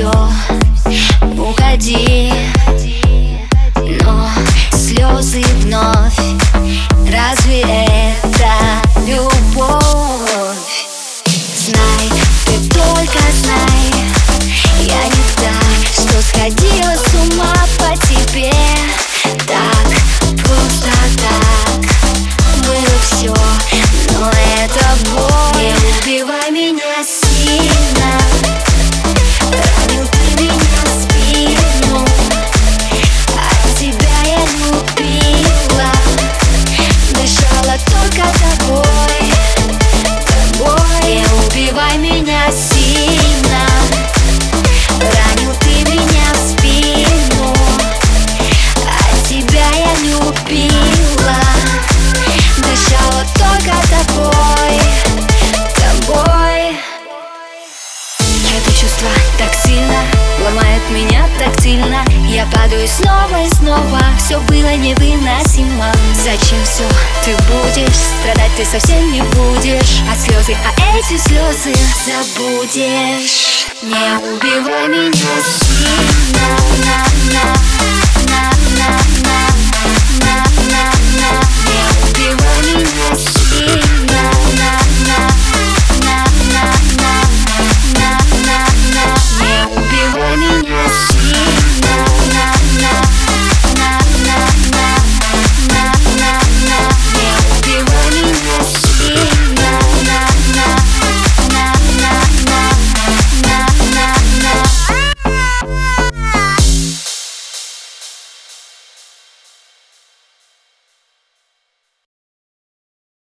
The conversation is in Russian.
все, уходи. Меня так сильно Я падаю снова и снова. Все было невыносимо. Зачем все ты будешь Страдать ты совсем не будешь. А слезы, а эти слезы забудешь. Не убивай меня сильно